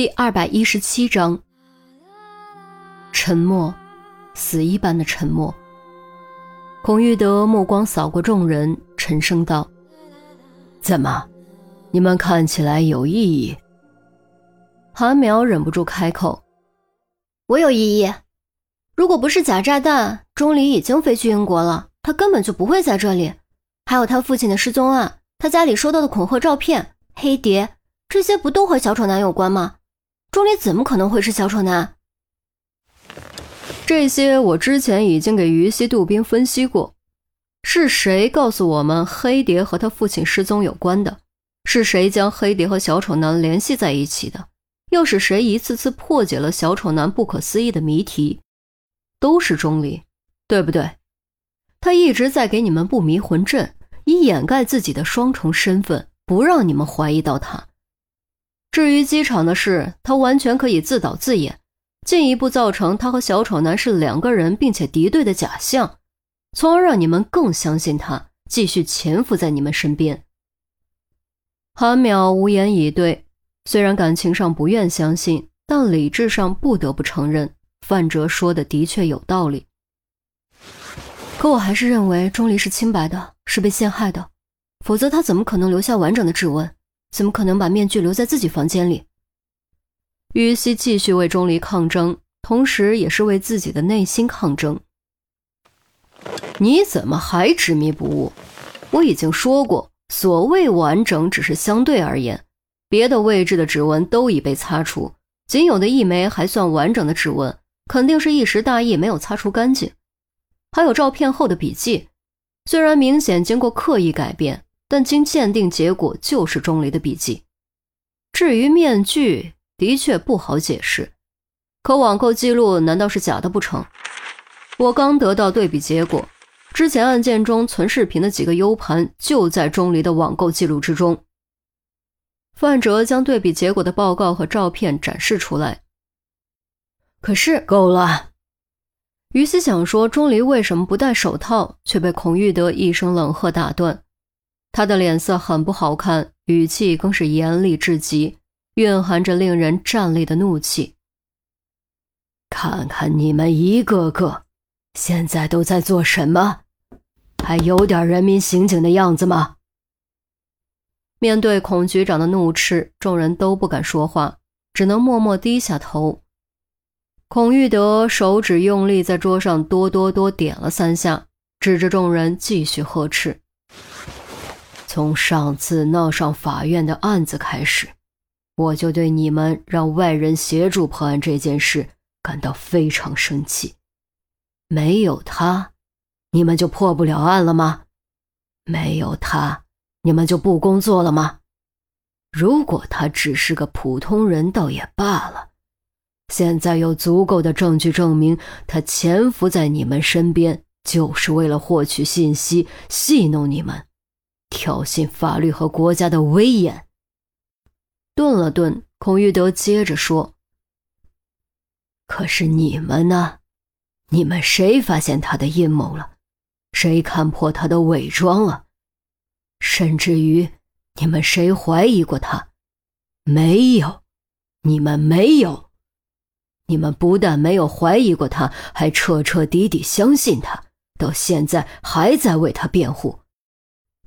第二百一十七章，沉默，死一般的沉默。孔玉德目光扫过众人，沉声道：“怎么，你们看起来有异议？”韩苗忍不住开口：“我有异议。如果不是假炸弹，钟离已经飞去英国了，他根本就不会在这里。还有他父亲的失踪案，他家里收到的恐吓照片，黑碟，这些不都和小丑男有关吗？”钟离怎么可能会是小丑男？这些我之前已经给于西杜宾分析过。是谁告诉我们黑蝶和他父亲失踪有关的？是谁将黑蝶和小丑男联系在一起的？又是谁一次次破解了小丑男不可思议的谜题？都是钟离，对不对？他一直在给你们布迷魂阵，以掩盖自己的双重身份，不让你们怀疑到他。至于机场的事，他完全可以自导自演，进一步造成他和小丑男是两个人并且敌对的假象，从而让你们更相信他，继续潜伏在你们身边。韩淼无言以对，虽然感情上不愿相信，但理智上不得不承认，范哲说的的确有道理。可我还是认为钟离是清白的，是被陷害的，否则他怎么可能留下完整的指纹？怎么可能把面具留在自己房间里？于西继续为钟离抗争，同时也是为自己的内心抗争。你怎么还执迷不悟？我已经说过，所谓完整只是相对而言，别的位置的指纹都已被擦除，仅有的一枚还算完整的指纹，肯定是一时大意没有擦除干净。还有照片后的笔记，虽然明显经过刻意改变。但经鉴定，结果就是钟离的笔迹。至于面具，的确不好解释。可网购记录难道是假的不成？我刚得到对比结果，之前案件中存视频的几个 U 盘就在钟离的网购记录之中。范哲将对比结果的报告和照片展示出来。可是够了。于西想说钟离为什么不戴手套，却被孔玉德一声冷喝打断。他的脸色很不好看，语气更是严厉至极，蕴含着令人战栗的怒气。看看你们一个个，现在都在做什么？还有点人民刑警的样子吗？面对孔局长的怒斥，众人都不敢说话，只能默默低下头。孔玉德手指用力在桌上哆哆哆点了三下，指着众人继续呵斥。从上次闹上法院的案子开始，我就对你们让外人协助破案这件事感到非常生气。没有他，你们就破不了案了吗？没有他，你们就不工作了吗？如果他只是个普通人，倒也罢了。现在有足够的证据证明，他潜伏在你们身边，就是为了获取信息，戏弄你们。挑衅法律和国家的威严。顿了顿，孔玉德接着说：“可是你们呢？你们谁发现他的阴谋了？谁看破他的伪装了？甚至于，你们谁怀疑过他？没有，你们没有。你们不但没有怀疑过他，还彻彻底底相信他，到现在还在为他辩护。”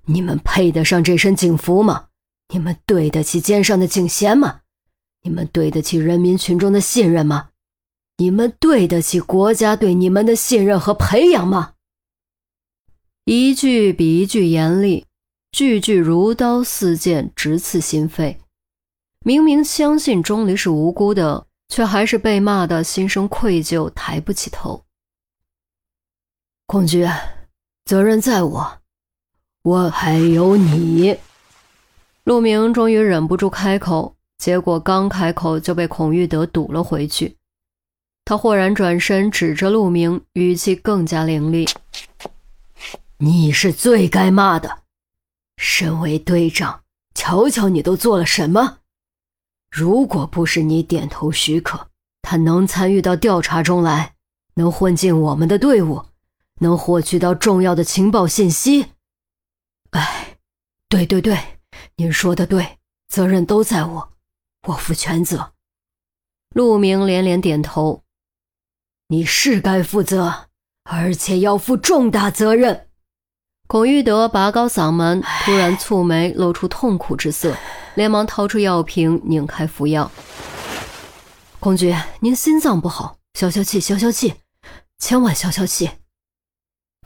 你们配得上这身警服吗？你们对得起肩上的警衔吗？你们对得起人民群众的信任吗？你们对得起国家对你们的信任和培养吗？一句比一句严厉，句句如刀似剑，直刺心扉。明明相信钟离是无辜的，却还是被骂的心生愧疚，抬不起头。孔局，责任在我。我还有你，陆明终于忍不住开口，结果刚开口就被孔玉德堵了回去。他豁然转身，指着陆明，语气更加凌厉：“你是最该骂的！身为队长，瞧瞧你都做了什么！如果不是你点头许可，他能参与到调查中来，能混进我们的队伍，能获取到重要的情报信息。”哎，对对对，您说的对，责任都在我，我负全责，陆明连连点头：“你是该负责，而且要负重大责任。”孔玉德拔高嗓门，突然蹙眉，露出痛苦之色，连忙掏出药瓶，拧开服药。孔局，您心脏不好，消消气，消消气，千万消消气。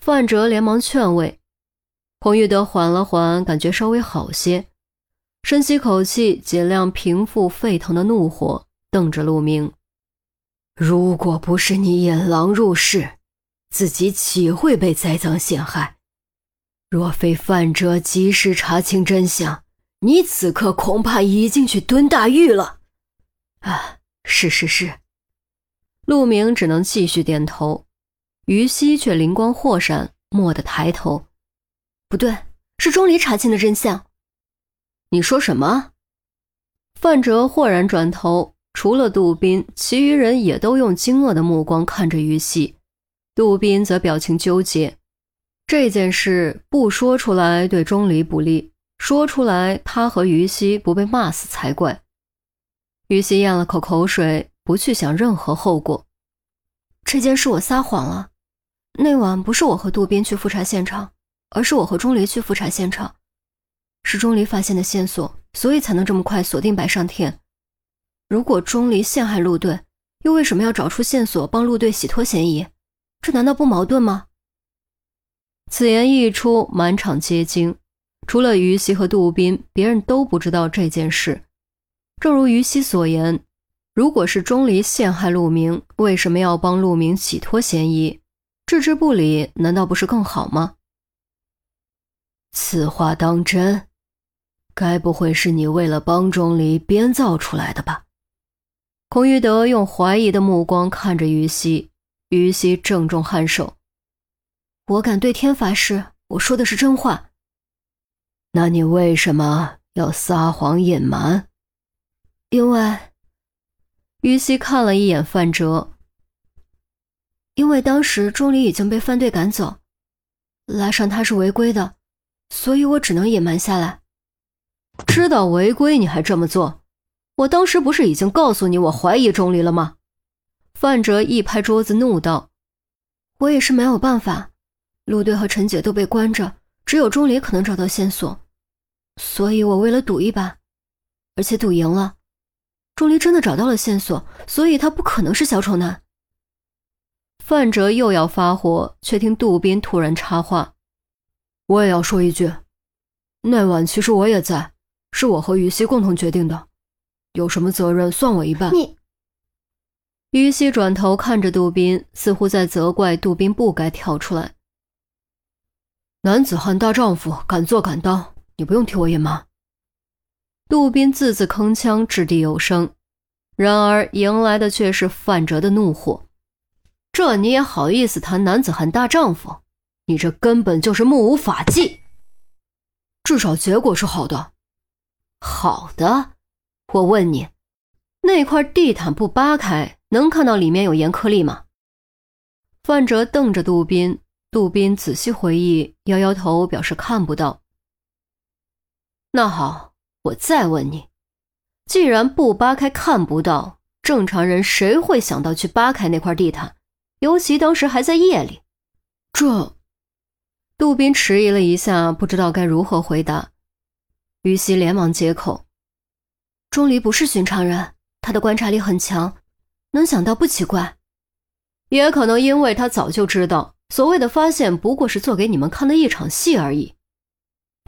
范哲连忙劝慰。孔玉德缓了缓，感觉稍微好些，深吸口气，尽量平复沸腾的怒火，瞪着陆明：“如果不是你引狼入室，自己岂会被栽赃陷害？”若非范哲及时查清真相，你此刻恐怕已经去蹲大狱了。啊，是是是。陆明只能继续点头，于西却灵光豁闪，蓦地抬头：“不对，是钟离查清的真相。”你说什么？范哲豁然转头，除了杜宾，其余人也都用惊愕的目光看着于西，杜宾则表情纠结。这件事不说出来对钟离不利，说出来他和于西不被骂死才怪。于西咽了口口水，不去想任何后果。这件事我撒谎了，那晚不是我和杜宾去复查现场，而是我和钟离去复查现场，是钟离发现的线索，所以才能这么快锁定白上天。如果钟离陷害陆队，又为什么要找出线索帮陆队洗脱嫌疑？这难道不矛盾吗？此言一出，满场皆惊。除了于西和杜斌，别人都不知道这件事。正如于西所言，如果是钟离陷害陆明，为什么要帮陆明洗脱嫌疑？置之不理，难道不是更好吗？此话当真？该不会是你为了帮钟离编造出来的吧？孔玉德用怀疑的目光看着于西，于西郑重颔首。我敢对天发誓，我说的是真话。那你为什么要撒谎隐瞒？因为于西看了一眼范哲，因为当时钟离已经被范队赶走，拉上他是违规的，所以我只能隐瞒下来。知道违规你还这么做？我当时不是已经告诉你我怀疑钟离了吗？范哲一拍桌子怒道：“我也是没有办法。”陆队和陈姐都被关着，只有钟离可能找到线索，所以我为了赌一把，而且赌赢了，钟离真的找到了线索，所以他不可能是小丑男。范哲又要发火，却听杜宾突然插话：“我也要说一句，那晚其实我也在，是我和于西共同决定的，有什么责任算我一半。”你，于西转头看着杜宾，似乎在责怪杜宾不该跳出来。男子汉大丈夫，敢做敢当，你不用替我隐瞒。杜宾字字铿锵，掷地有声，然而迎来的却是范哲的怒火。这你也好意思谈男子汉大丈夫？你这根本就是目无法纪。至少结果是好的。好的？我问你，那块地毯不扒开，能看到里面有盐颗粒吗？范哲瞪着杜宾。杜宾仔细回忆，摇摇头，表示看不到。那好，我再问你，既然不扒开看不到，正常人谁会想到去扒开那块地毯？尤其当时还在夜里。这，杜宾迟疑了一下，不知道该如何回答。于西连忙接口：“钟离不是寻常人，他的观察力很强，能想到不奇怪。也可能因为他早就知道。”所谓的发现不过是做给你们看的一场戏而已，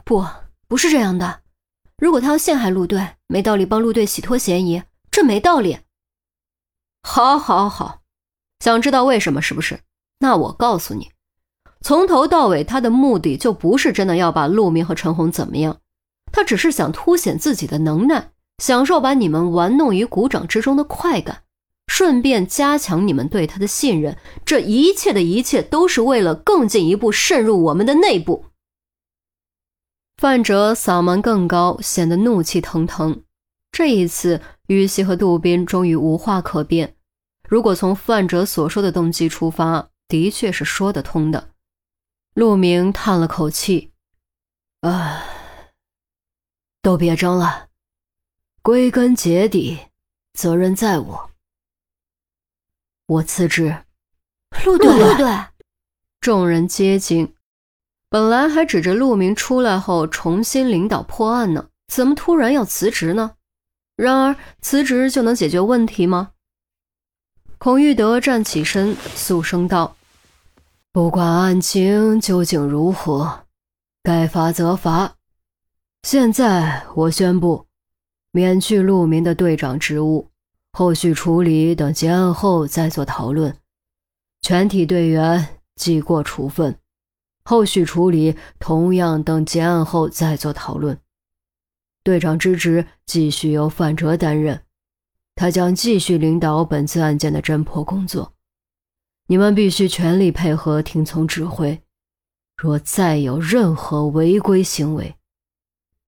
不，不是这样的。如果他要陷害陆队，没道理帮陆队洗脱嫌疑，这没道理。好，好，好，想知道为什么是不是？那我告诉你，从头到尾他的目的就不是真的要把陆明和陈红怎么样，他只是想凸显自己的能耐，享受把你们玩弄于股掌之中的快感。顺便加强你们对他的信任，这一切的一切都是为了更进一步渗入我们的内部。范哲嗓门更高，显得怒气腾腾。这一次，于西和杜宾终于无话可辩。如果从范哲所说的动机出发，的确是说得通的。陆明叹了口气：“唉，都别争了，归根结底，责任在我。”我辞职。陆队，陆队，众人皆惊。本来还指着陆明出来后重新领导破案呢，怎么突然要辞职呢？然而辞职就能解决问题吗？孔玉德站起身，肃声道：“不管案情究竟如何，该罚则罚。现在我宣布，免去陆明的队长职务，后续处理等结案后再做讨论。全体队员记过处分。”后续处理同样等结案后再做讨论。队长之职继续由范哲担任，他将继续领导本次案件的侦破工作。你们必须全力配合，听从指挥。若再有任何违规行为，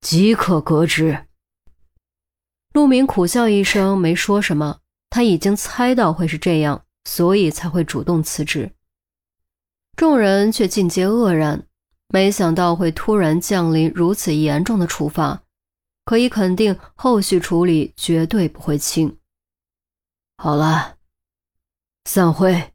即可革职。陆明苦笑一声，没说什么。他已经猜到会是这样，所以才会主动辞职。众人却尽皆愕然，没想到会突然降临如此严重的处罚，可以肯定后续处理绝对不会轻。好了，散会。